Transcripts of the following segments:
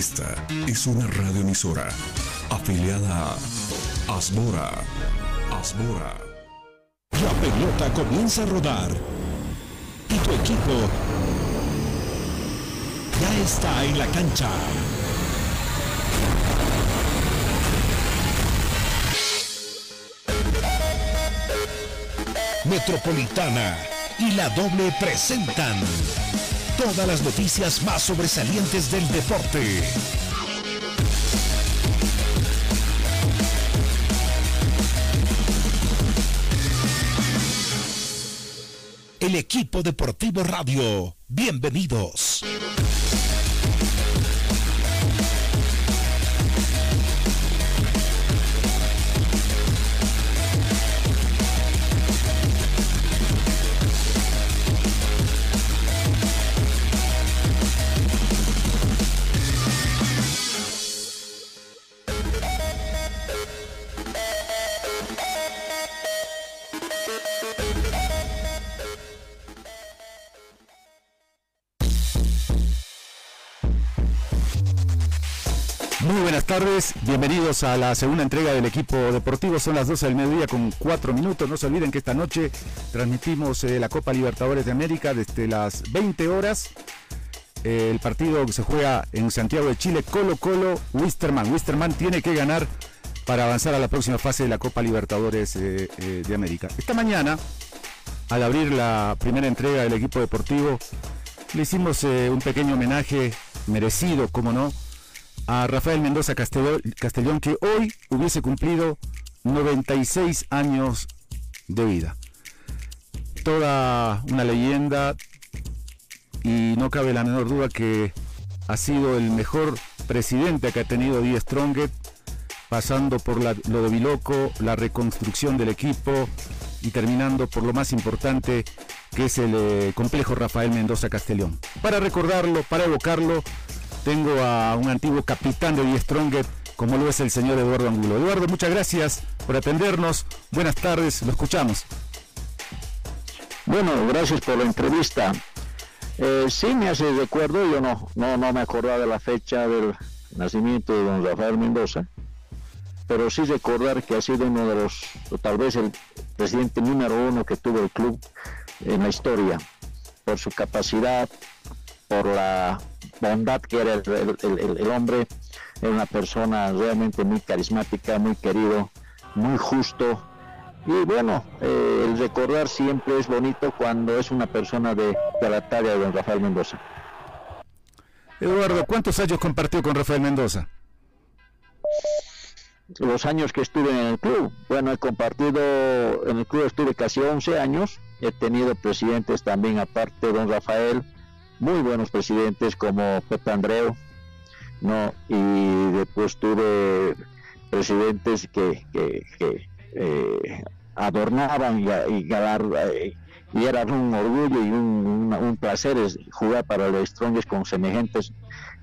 Esta es una radioemisora afiliada a Asbora. Asbora. La pelota comienza a rodar y tu equipo ya está en la cancha. Metropolitana y la doble presentan todas las noticias más sobresalientes del deporte. El equipo deportivo radio, bienvenidos. Tardes, bienvenidos a la segunda entrega del equipo deportivo. Son las 12 del mediodía con 4 minutos. No se olviden que esta noche transmitimos eh, la Copa Libertadores de América desde las 20 horas. Eh, el partido que se juega en Santiago de Chile, Colo Colo, Wisterman. Wisterman tiene que ganar para avanzar a la próxima fase de la Copa Libertadores eh, de América. Esta mañana, al abrir la primera entrega del equipo deportivo, le hicimos un pequeño homenaje merecido, como no, a Rafael Mendoza Castellón, que hoy hubiese cumplido 96 años de vida. Toda una leyenda y no cabe la menor duda que ha sido el mejor presidente que ha tenido Die Stronget, pasando por lo de Biloco, la reconstrucción del equipo y terminando por lo más importante que es el eh, complejo Rafael Mendoza Castellón. Para recordarlo, para evocarlo, tengo a un antiguo capitán de Die Stronger, como lo es el señor Eduardo Angulo. Eduardo, muchas gracias por atendernos. Buenas tardes, lo escuchamos. Bueno, gracias por la entrevista. Eh, sí me hace recuerdo, yo no, no, no me acordaba de la fecha del nacimiento de don Rafael Mendoza, pero sí recordar que ha sido uno de los, o tal vez el presidente número uno que tuvo el club en la historia, por su capacidad, por la bondad que era el, hombre, era una persona realmente muy carismática, muy querido, muy justo. Y bueno, eh, el recordar siempre es bonito cuando es una persona de, la talla de don Rafael Mendoza. Eduardo, ¿cuántos años compartió con Rafael Mendoza? Los años que estuve en el club. Bueno, he compartido, en el club estuve casi 11 años. He tenido presidentes también aparte de don Rafael, muy buenos presidentes como Pepe Andreu, ¿no? Y después tuve presidentes que, eh, adornaban y, y, y, era un orgullo y un, placer jugar para los Strongest con semejantes,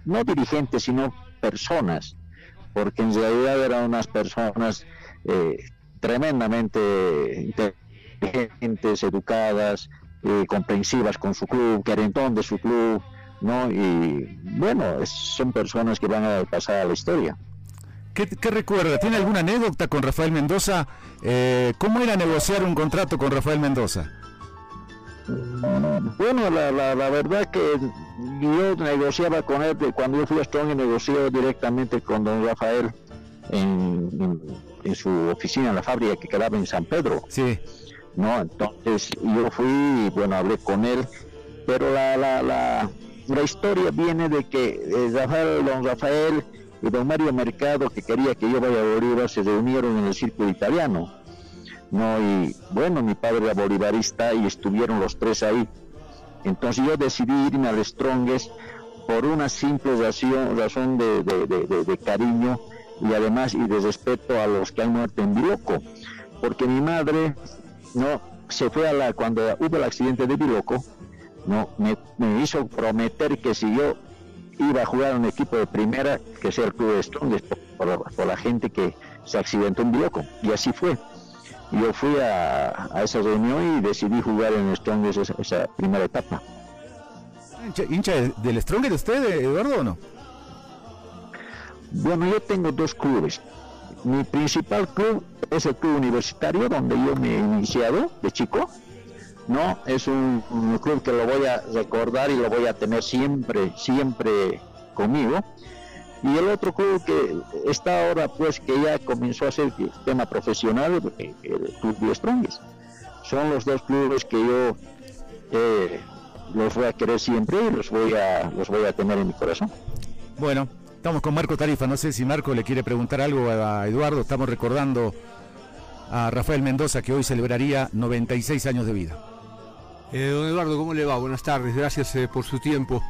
no dirigentes, sino personas, porque en realidad eran unas personas eh, tremendamente inteligentes, educadas, eh, comprensivas con su club, querentón de su club, ¿no? Y bueno, son personas que van a pasar a la historia. ¿Qué, recuerda? ¿Tiene alguna anécdota con Rafael Mendoza? Eh, ¿Cómo era negociar un contrato con Rafael Mendoza? Bueno, la, la, verdad que yo negociaba con él, cuando yo fui a Strong negoció directamente con don Rafael en, en, su oficina, en la fábrica que quedaba en San Pedro. Sí. ¿No? Entonces yo fui bueno, hablé con él, pero la, la, la, la historia viene de que eh, Rafael, don Rafael y don Mario Mercado, que quería que yo vaya a Bolívar, se reunieron en el círculo italiano, ¿no? Y bueno, mi padre era bolivarista y estuvieron los tres ahí. Entonces yo decidí irme al Strongest por una simple razón, razón de, de, de, cariño y además y de respeto a los que han muerto en Biloco, porque mi madre no se fue a la cuando hubo el accidente de Biloco no me, hizo prometer que si yo iba a jugar en un equipo de primera que sea el club de Strongest por, la gente que se accidentó en Biloco y así fue. Yo fui a, esa reunión y decidí jugar en Strongest esa, esa primera etapa. Hincha, del Strongest usted Eduardo o no Bueno, yo tengo dos clubes. Mi principal club es el club universitario, donde yo me he iniciado de chico. No, es un, club que lo voy a recordar y lo voy a tener siempre, siempre conmigo. Y el otro club que está ahora, pues, que ya comenzó a ser tema profesional, eh, el Club de Strongest. Son los dos clubes que yo eh, los voy a querer siempre y los voy a, los voy a tener en mi corazón. Bueno, estamos con Marco Tarifa. No sé si Marco le quiere preguntar algo a Eduardo. Estamos recordando a Rafael Mendoza que hoy celebraría 96 años de vida. Eh, don Eduardo, ¿cómo le va? Buenas tardes, gracias eh, por su tiempo.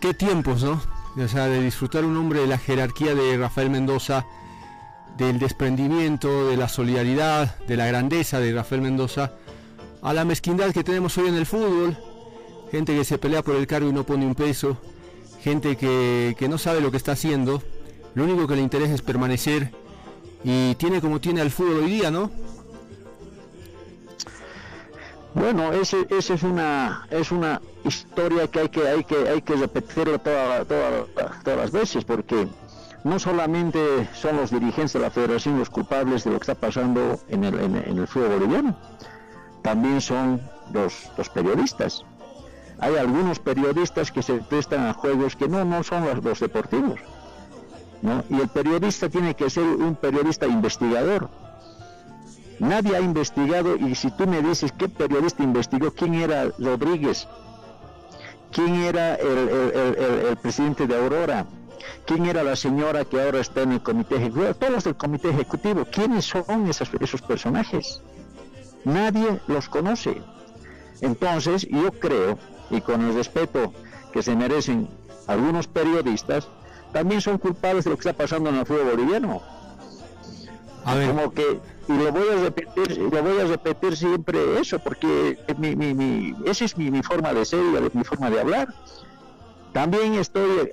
Qué tiempos, ¿no? O sea, de disfrutar un hombre de la jerarquía de Rafael Mendoza, del desprendimiento, de la solidaridad, de la grandeza de Rafael Mendoza, a la mezquindad que tenemos hoy en el fútbol, gente que se pelea por el cargo y no pone un peso, gente que, no sabe lo que está haciendo, lo único que le interesa es permanecer y tiene como tiene al fútbol hoy día, ¿no? Bueno, esa es una es una historia que hay que hay que hay que repetirla toda, todas las veces porque no solamente son los dirigentes de la Federación los culpables de lo que está pasando en el, en, el fútbol boliviano, también son los, los periodistas hay algunos periodistas que se prestan a juegos que no, no son los, deportivos. Y el periodista tiene que ser un periodista investigador. Nadie ha investigado y si tú me dices qué periodista investigó, quién era Rodríguez, quién era el, presidente de Aurora, quién era la señora que ahora está en el comité ejecutivo, todos los del comité ejecutivo, quiénes son esos personajes. Nadie los conoce. Entonces, yo creo y con el respeto que se merecen algunos periodistas, también son culpables de lo que está pasando en el fútbol boliviano. A ver. Como que, y lo voy a repetir, lo voy a repetir siempre eso, porque mi, mi, mi, esa es mi, forma de ser y mi forma de hablar. También estoy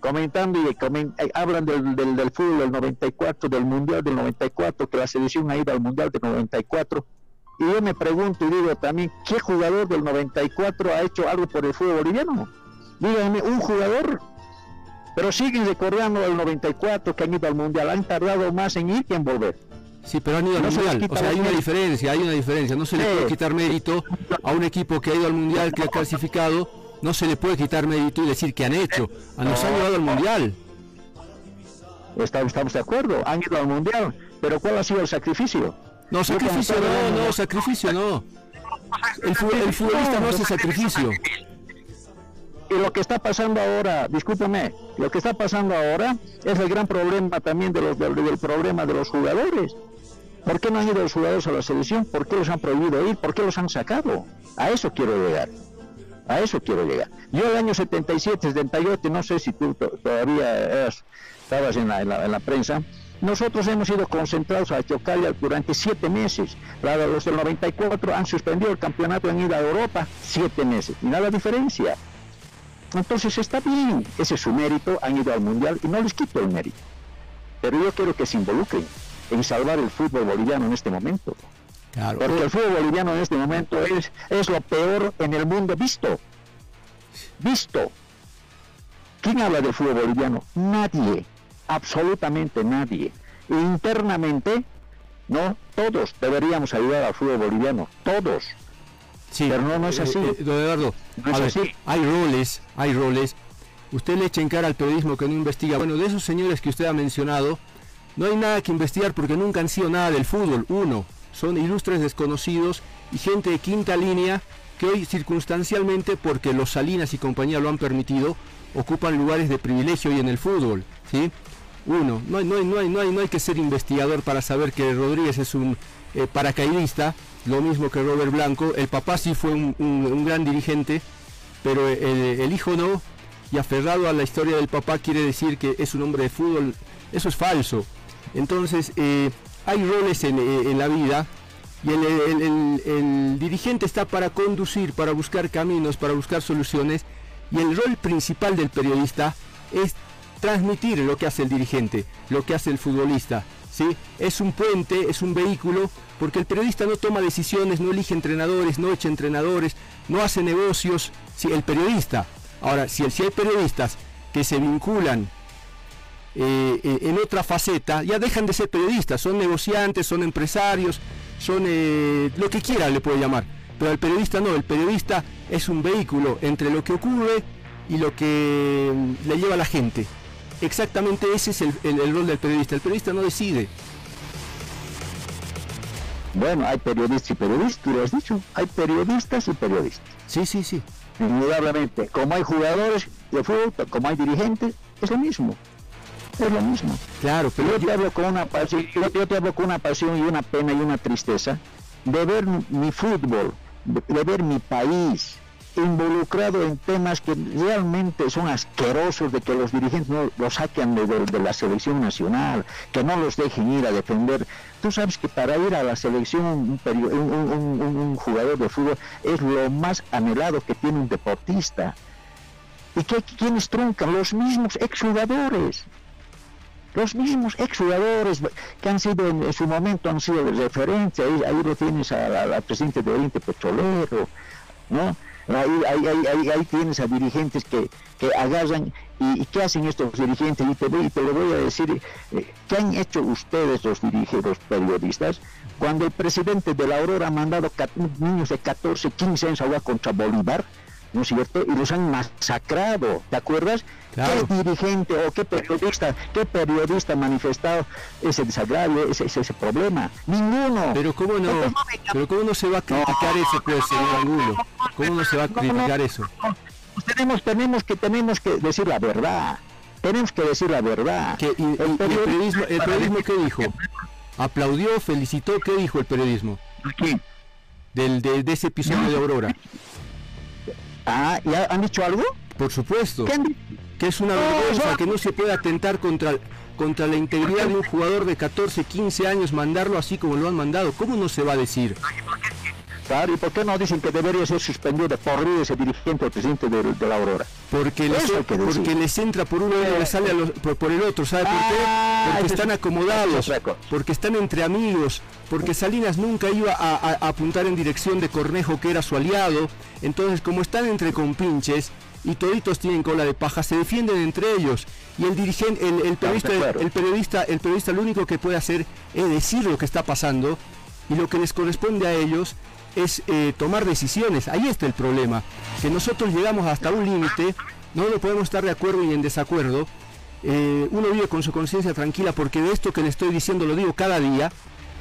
comentando y eh, hablan del, del, del, fútbol del 94, del Mundial del 94, que la selección ha ido al Mundial del 94 y yo me pregunto y digo también, ¿qué jugador del 94 ha hecho algo por el fútbol boliviano? Díganme, un jugador. Pero siguen recordando el 94 que han ido al Mundial, han tardado más en ir que en volver. Sí, pero han ido al Mundial. O sea, hay una diferencia, hay una diferencia. No se le puede quitar mérito a un equipo que ha ido al Mundial, que ha clasificado. No se le puede quitar mérito y decir que han hecho. A nos han llevado al Mundial. Estamos de acuerdo, han ido al Mundial. Pero ¿cuál ha sido el sacrificio? No, sacrificio no, no, sacrificio no. El, futbolista no hace sacrificio. Y lo que está pasando ahora, discúlpame, lo que está pasando ahora es el gran problema también de los, del, problema de los jugadores. ¿Por qué no han ido los jugadores a la selección? ¿Por qué los han prohibido ir? ¿Por qué los han sacado? A eso quiero llegar. A eso quiero llegar. Yo el año 77, 78, no sé si tú todavía estabas en la, en la prensa, nosotros hemos sido concentrados a Chocalla durante siete meses. Los del 94 han suspendido el campeonato en ida a Europa siete meses. Y nada diferencia. Entonces está bien, ese es su mérito, han ido al Mundial y no les quito el mérito. Pero yo quiero que se involucren en salvar el fútbol boliviano en este momento. Porque el fútbol boliviano en este momento es, es lo peor en el mundo visto. Visto. ¿Quién habla del fútbol boliviano? Nadie absolutamente nadie. internamente, ¿no? Todos deberíamos ayudar al fútbol boliviano, todos. Sí, pero no, es así. Eh, eh, don Eduardo, hay roles, hay roles. Usted le echa en cara al periodismo que no investiga. Bueno, de esos señores que usted ha mencionado, no hay nada que investigar porque nunca han sido nada del fútbol. Uno, son ilustres desconocidos y gente de quinta línea que hoy circunstancialmente, porque los Salinas y compañía lo han permitido, ocupan lugares de privilegio hoy en el fútbol. ¿sí? Uno, no hay, no, hay, no, hay, no, hay, no hay que ser investigador para saber que Rodríguez es un eh, paracaidista, lo mismo que Robert Blanco. El papá sí fue un, gran dirigente, pero el, hijo no. Y aferrado a la historia del papá quiere decir que es un hombre de fútbol. Eso es falso. Entonces, eh, hay roles en, eh, la vida y el, dirigente está para conducir, para buscar caminos, para buscar soluciones. Y el rol principal del periodista es transmitir lo que hace el dirigente, lo que hace el futbolista. ¿sí? Es un puente, es un vehículo, porque el periodista no toma decisiones, no elige entrenadores, no echa entrenadores, no hace negocios. ¿sí? El periodista. Ahora, si, si hay periodistas que se vinculan eh, eh, en otra faceta, ya dejan de ser periodistas, son negociantes, son empresarios, son lo que quiera le puede llamar. Pero el periodista no, el periodista es un vehículo entre lo que ocurre y lo que mm, le lleva a la gente. Exactamente ese es el, el rol del periodista. El periodista no decide. Bueno, hay periodistas y periodistas, tú lo has dicho. Hay periodistas y periodistas. Sí, sí, sí. Indudablemente. Como hay jugadores de fútbol, como hay dirigentes, es lo mismo. Es lo mismo. Claro, pero yo, te hablo con una pasión, yo, te hablo con una pasión y una pena y una tristeza de ver mi fútbol, de ver mi país, involucrado en temas que realmente son asquerosos de que los dirigentes no los saquen de, la selección nacional, que no los dejen ir a defender. Tú sabes que para ir a la selección un, un, jugador de fútbol es lo más anhelado que tiene un deportista. ¿Y que quienes truncan? Los mismos exjugadores. Los mismos exjugadores que han sido en, su momento han sido de referencia, ahí, ahí lo tienes al presidente de Oriente Petrolero, ¿no? Ahí, tienes a dirigentes que, agarran y, qué hacen estos dirigentes y te, y te lo voy a decir, eh, ¿qué han hecho ustedes los dirigentes, periodistas? Cuando el presidente de la Aurora ha mandado niños de 14, 15 años a contra Bolívar, ¿no es cierto? Y los han masacrado, ¿te acuerdas? ¿Qué dirigente o qué periodista, qué periodista ha manifestado ese desagravio, ese, ese, problema? Ninguno. Pero cómo no, pero cómo no se va a criticar eso, pues, señor Angulo. ¿Cómo no se va a criticar eso? Pues tenemos, tenemos que, tenemos que decir la verdad. Tenemos que decir la verdad. el, periodismo, el periodismo qué dijo? Aplaudió, felicitó, ¿qué dijo el periodismo? ¿Quién? Del, de, ese episodio de Aurora. Ah, ¿ya han dicho algo? Por supuesto. Que es una vergüenza que no se puede atentar contra, contra la integridad de un jugador de 14, 15 años, mandarlo así como lo han mandado. ¿Cómo no se va a decir? Claro, ¿y por qué no dicen que debería ser suspendido de por vida ese dirigente o presidente de, la Aurora? Porque les, porque les entra por uno y les sale por, el otro, ¿sabe por qué? Ah, porque están acomodados, porque están entre amigos, porque Salinas nunca iba a, apuntar en dirección de Cornejo, que era su aliado. Entonces, como están entre compinches y toditos tienen cola de paja, se defienden entre ellos. Y el dirigente, el, periodista, el, periodista, el periodista lo único que puede hacer es decir lo que está pasando y lo que les corresponde a ellos es eh, tomar decisiones. Ahí está el problema, que nosotros llegamos hasta un límite, no lo podemos estar de acuerdo y en desacuerdo. Eh, uno vive con su conciencia tranquila porque de esto que le estoy diciendo lo digo cada día.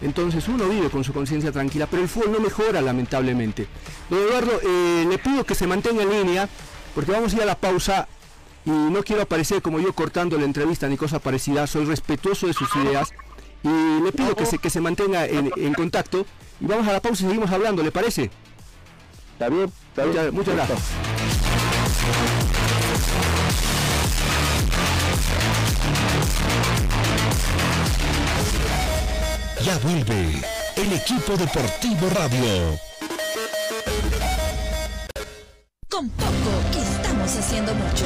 Entonces uno vive con su conciencia tranquila, pero el fútbol no mejora lamentablemente. Don Eduardo, eh, le pido que se mantenga en línea porque vamos a ir a la pausa y no quiero aparecer como yo cortando la entrevista ni cosa parecida, soy respetuoso de sus ideas y le pido que se, que se mantenga en, en contacto y vamos a la pausa y seguimos hablando, ¿le parece? Está bien, está bien. Muchas, gracias. Ya vuelve el equipo deportivo radio. Con poco que estamos haciendo mucho.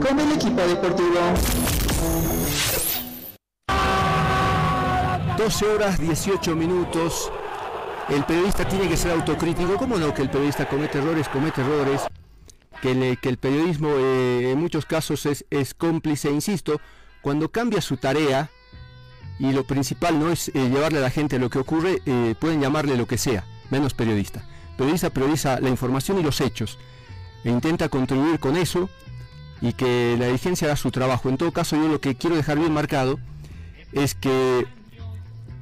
con el equipo deportivo. 12 horas 18 minutos. El periodista tiene que ser autocrítico. ¿Cómo no que el periodista comete errores? Comete errores. Que, que el periodismo eh, en muchos casos es, es, cómplice, insisto, cuando cambia su tarea y lo principal no es eh, llevarle a la gente lo que ocurre, eh, pueden llamarle lo que sea, menos periodista. Periodista prioriza la información y los hechos e intenta contribuir con eso y que la dirigencia haga su trabajo. En todo caso, yo lo que quiero dejar bien marcado es que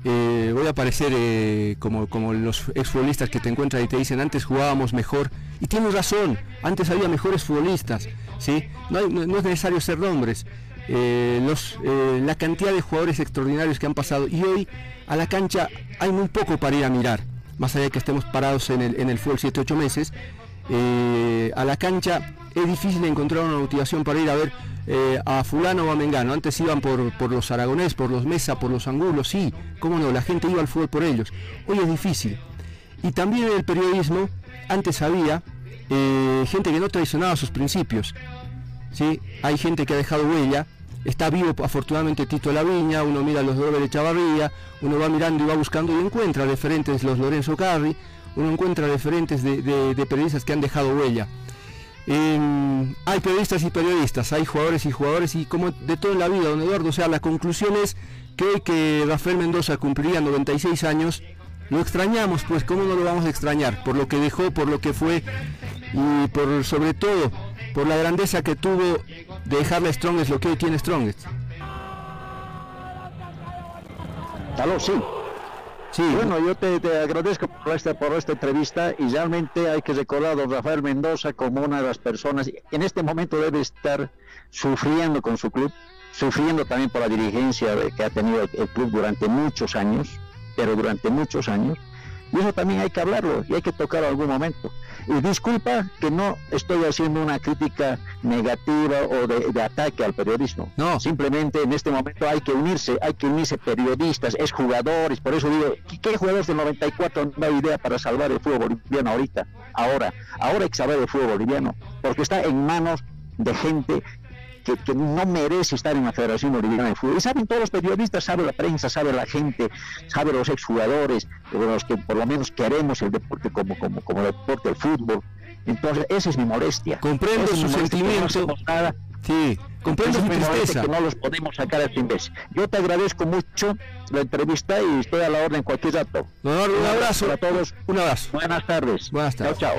eh, voy a parecer eh, como, como los exfutbolistas que te encuentran y te dicen antes jugábamos mejor y tienes razón, antes había mejores futbolistas, ¿sí? no, es necesario ser nombres, eh, los, la cantidad de jugadores extraordinarios que han pasado y hoy a la cancha hay muy poco para ir a mirar, más allá de que estemos parados en el, en el fútbol 7-8 meses, a la cancha es difícil encontrar una motivación para ir a ver eh, a fulano o a Mengano. Antes iban por, por los aragonés, por los Mesa, por los Angulos, sí, cómo no, la gente iba al fútbol por ellos. Hoy es difícil. Y también en el periodismo, antes había eh, gente que no traicionaba sus principios. ¿sí? Hay gente que ha dejado huella, está vivo afortunadamente Tito Laviña, uno mira los Doble de Chavarría, uno va mirando y va buscando y encuentra referentes los Lorenzo Carri, uno encuentra referentes de periodistas que han dejado huella hay periodistas y periodistas, hay jugadores y jugadores y como de toda la vida, don Eduardo, o sea, la conclusión es que hoy que Rafael Mendoza cumpliría 96 años, lo extrañamos, pues cómo no lo vamos a extrañar, por lo que dejó, por lo que fue y por sobre todo por la grandeza que tuvo de dejarle Strongest lo que hoy tiene Strongest. Aló, sí. Sí, bueno, yo te, agradezco por esta, por esta entrevista y realmente hay que recordar a don Rafael Mendoza como una de las personas en este momento debe estar sufriendo con su club, sufriendo también por la dirigencia que ha tenido el club durante muchos años, pero durante muchos años, y eso también hay que hablarlo y hay que tocarlo en algún momento. Y disculpa que no estoy haciendo una crítica negativa o de, ataque al periodismo. No. Simplemente en este momento hay que unirse, hay que unirse periodistas, es jugadores. Por eso digo, ¿qué, jugadores del 94 no hay idea para salvar el fútbol boliviano ahorita? Ahora, ahora hay que salvar el fútbol boliviano, porque está en manos de gente que, no merece estar en la Federación Boliviana de Fútbol. Y saben todos los periodistas, sabe la prensa, sabe la gente, sabe los exjugadores, los que por lo menos queremos el deporte como, como, como deporte, el fútbol. Entonces, esa es mi molestia. Comprendo su sentimiento. sí, comprendo su tristeza. Que no los podemos sacar a fin vez. Yo te agradezco mucho la entrevista y estoy a la orden cualquier rato. un, abrazo. a todos. Un abrazo. Buenas tardes. Buenas tardes. Chao, chao.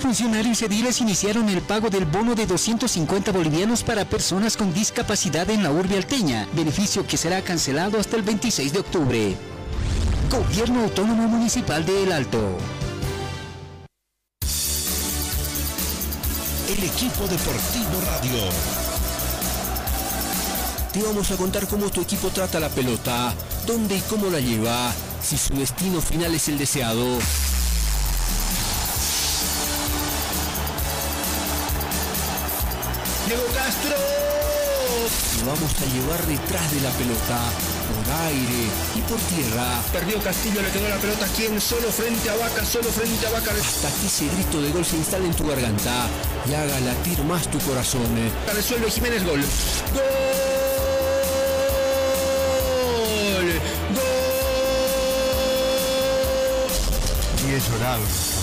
Funcionarios ediles iniciaron el pago del bono de 250 bolivianos para personas con discapacidad en la urbe alteña, beneficio que será cancelado hasta el 26 de octubre. Gobierno Autónomo Municipal de El Alto. El equipo deportivo radio. Te vamos a contar cómo tu equipo trata la pelota, dónde y cómo la lleva, si su destino final es el deseado Diego Castro. Lo vamos a llevar detrás de la pelota, por aire y por tierra. Perdió Castillo, le quedó la pelota quien solo frente a Vaca, solo frente a Vaca. Hasta que ese grito de gol se instale en tu garganta y haga latir más tu corazón. Resuelve Jiménez gol. ¡Gol! ¡Gol! Y he llorado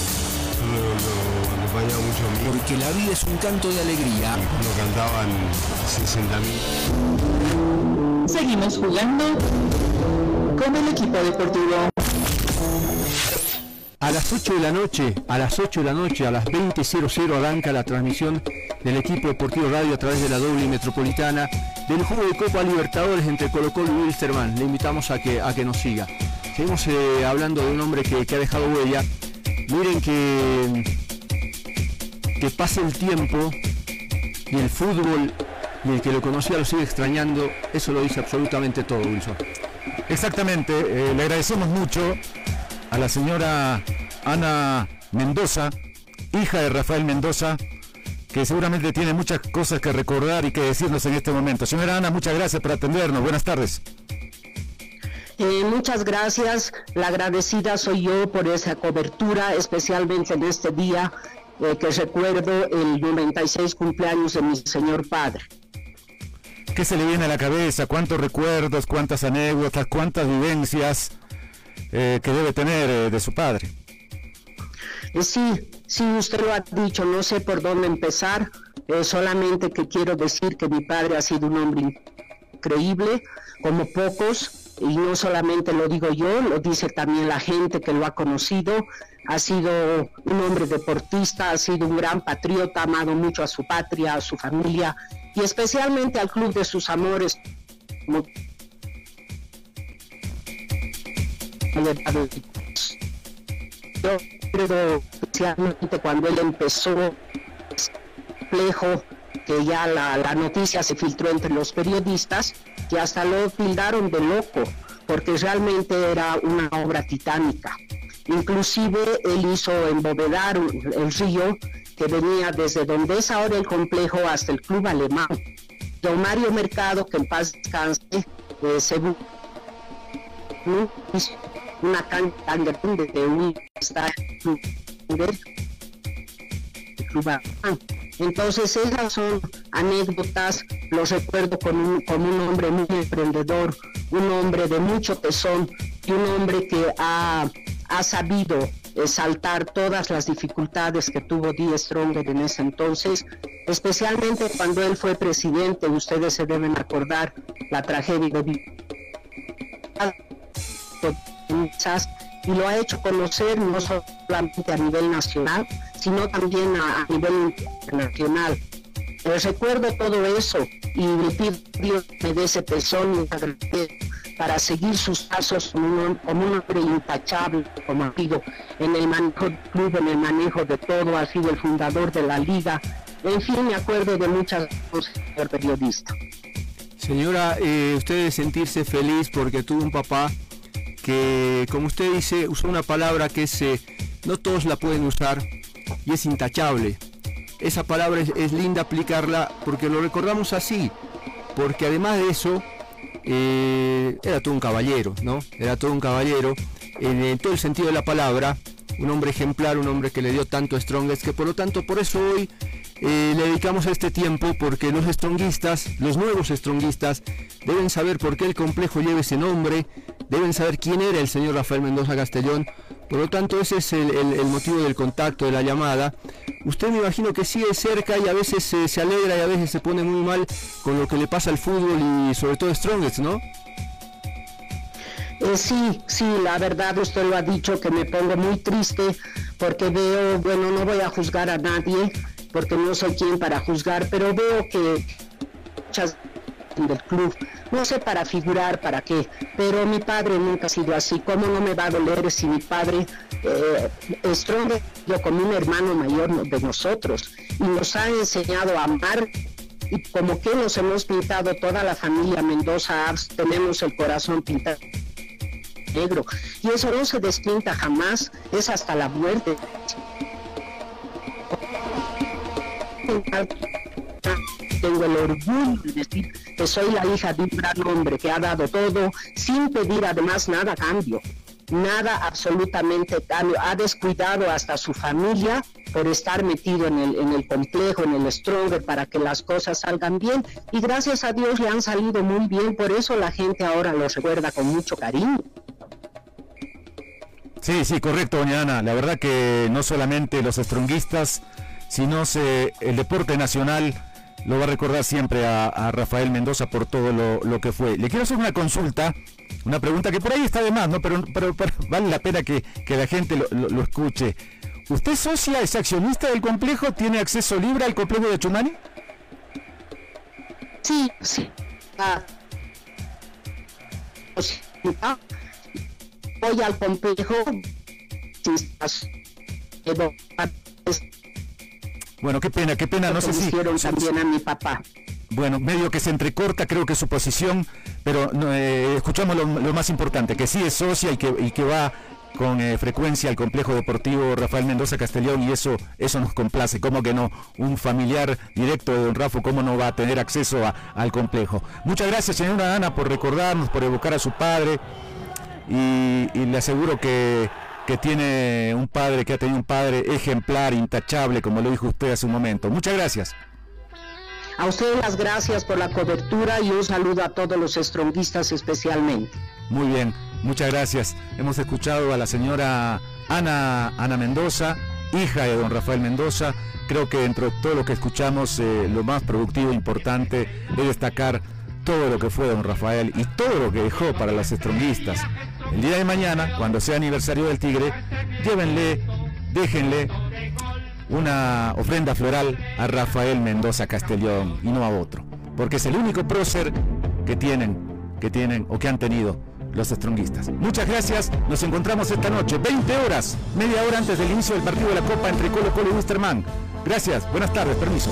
mucho Porque la vida es un canto de alegría. Cuando cantaban 60.000. Seguimos jugando con el equipo deportivo. A las 8 de la noche, a las 8 de la noche, a las 20.00 arranca la transmisión del equipo deportivo radio a través de la doble metropolitana del juego de Copa Libertadores entre Colo Colo y Wilstermann. Le invitamos a que, a que nos siga. Seguimos eh, hablando de un hombre que, que, ha dejado huella. Miren que, que pase el tiempo y el fútbol y el que lo conocía lo sigue extrañando. Eso lo dice absolutamente todo, Wilson. Exactamente. Eh, le agradecemos mucho a la señora Ana Mendoza, hija de Rafael Mendoza, que seguramente tiene muchas cosas que recordar y que decirnos en este momento. Señora Ana, muchas gracias por atendernos. Buenas tardes. Eh, muchas gracias. La agradecida soy yo por esa cobertura, especialmente en este día eh, que recuerdo el 96 cumpleaños de mi señor padre. ¿Qué se le viene a la cabeza? ¿Cuántos recuerdos, cuántas anécdotas, cuántas vivencias eh, que debe tener de su padre? sí, sí, usted lo ha dicho, no sé por dónde empezar, solamente que quiero decir que mi padre ha sido un hombre increíble, como pocos, y no solamente lo digo yo, lo dice también la gente que lo ha conocido, ha sido un hombre deportista, ha sido un gran patriota, ha amado mucho a su patria, a su familia y especialmente al club de sus amores. Yo creo especialmente cuando él empezó, complejo que ya la, la noticia se filtró entre los periodistas, que hasta lo tildaron de loco, porque realmente era una obra titánica. Inclusive él hizo embovedar el río que venía desde donde es ahora el complejo hasta el club alemán. Don Mario Mercado, que en paz descanse, eh, según una cancha de un estadio club alemán. Entonces esas son anécdotas, los recuerdo como un hombre muy emprendedor, un hombre de mucho tesón y un hombre que ha, sabido saltar todas las dificultades que tuvo Die Stronger en ese entonces, especialmente cuando él fue presidente, ustedes se deben acordar la tragedia de y lo ha hecho conocer no solamente a nivel nacional, sino también a, nivel internacional. Les recuerdo todo eso y le pido a Dios me dé ese tesón para seguir sus pasos como un, hombre intachable, como sido en el manejo del club, en el manejo de todo, ha sido el fundador de la liga. En fin, me acuerdo de muchas cosas, señor periodista. Señora, eh, usted debe sentirse feliz porque tuvo un papá que, como usted dice, usó una palabra que es, eh, no todos la pueden usar y es intachable. Esa palabra es, linda aplicarla porque lo recordamos así, porque además de eso, eh, era todo un caballero, ¿no? Era todo un caballero en, todo el sentido de la palabra, un hombre ejemplar, un hombre que le dio tanto Strongest, que por lo tanto por eso hoy eh, le dedicamos a este tiempo porque los stronguistas, los nuevos stronguistas, deben saber por qué el complejo lleva ese nombre, deben saber quién era el señor Rafael Mendoza Castellón. Por lo tanto, ese es el, motivo del contacto, de la llamada. Usted me imagino que sigue cerca y a veces se, alegra y a veces se pone muy mal con lo que le pasa al fútbol y sobre todo Strongest, ¿no? Eh, sí, sí, la verdad usted lo ha dicho que me pongo muy triste porque veo, bueno, no voy a juzgar a nadie, porque no soy quien para juzgar, pero veo que muchas del club, no sé para figurar, para qué, pero mi padre nunca ha sido así, ¿cómo no me va a doler si mi padre eh, Strong yo como un hermano mayor de nosotros y nos ha enseñado a amar y como que nos hemos pintado toda la familia Mendoza tenemos el corazón pintado negro. Y eso no se despinta jamás, es hasta la muerte tengo el orgullo de decir que soy la hija de un gran hombre que ha dado todo sin pedir además nada cambio. Nada absolutamente cambio. Ha descuidado hasta su familia por estar metido en el, en el complejo, en el stronger, para que las cosas salgan bien. Y gracias a Dios le han salido muy bien. Por eso la gente ahora lo recuerda con mucho cariño. Sí, sí, correcto, doña Ana. La verdad que no solamente los stronguistas sino se, el deporte nacional lo va a recordar siempre a, Rafael Mendoza por todo lo, que fue. Le quiero hacer una consulta, una pregunta que por ahí está de más, ¿no? Pero, pero, vale la pena que, la gente lo, escuche. ¿Usted socia, es accionista del complejo? ¿Tiene acceso libre al complejo de Chumani? Sí, sí. Ah. Voy al complejo. Bueno, qué pena, qué pena, no sé si... también a mi papá. Bueno, medio que se entrecorta creo que su posición, pero eh, escuchamos lo, más importante, que sí es socia y que, y que va con eh, frecuencia al complejo deportivo Rafael Mendoza Castellón y eso eso nos complace, como que no, un familiar directo de don Rafa, cómo no va a tener acceso al complejo. Muchas gracias señora Ana por recordarnos, por evocar a su padre y le aseguro que que tiene un padre, que ha tenido un padre ejemplar, intachable, como lo dijo usted hace un momento. Muchas gracias. A ustedes las gracias por la cobertura y un saludo a todos los estronguistas especialmente. Muy bien, muchas gracias. Hemos escuchado a la señora Ana, Ana Mendoza, hija de don Rafael Mendoza. Creo que dentro de todo lo que escuchamos, eh, lo más productivo e importante es destacar todo lo que fue don Rafael y todo lo que dejó para los estronguistas. El día de mañana, cuando sea aniversario del Tigre, llévenle, déjenle una ofrenda floral a Rafael Mendoza Castellón y no a otro, porque es el único prócer que tienen, que tienen o que han tenido los estronguistas. Muchas gracias, nos encontramos esta noche, 20 horas, media hora antes del inicio del partido de la Copa entre Colo Colo y Wisterman. Gracias, buenas tardes, permiso.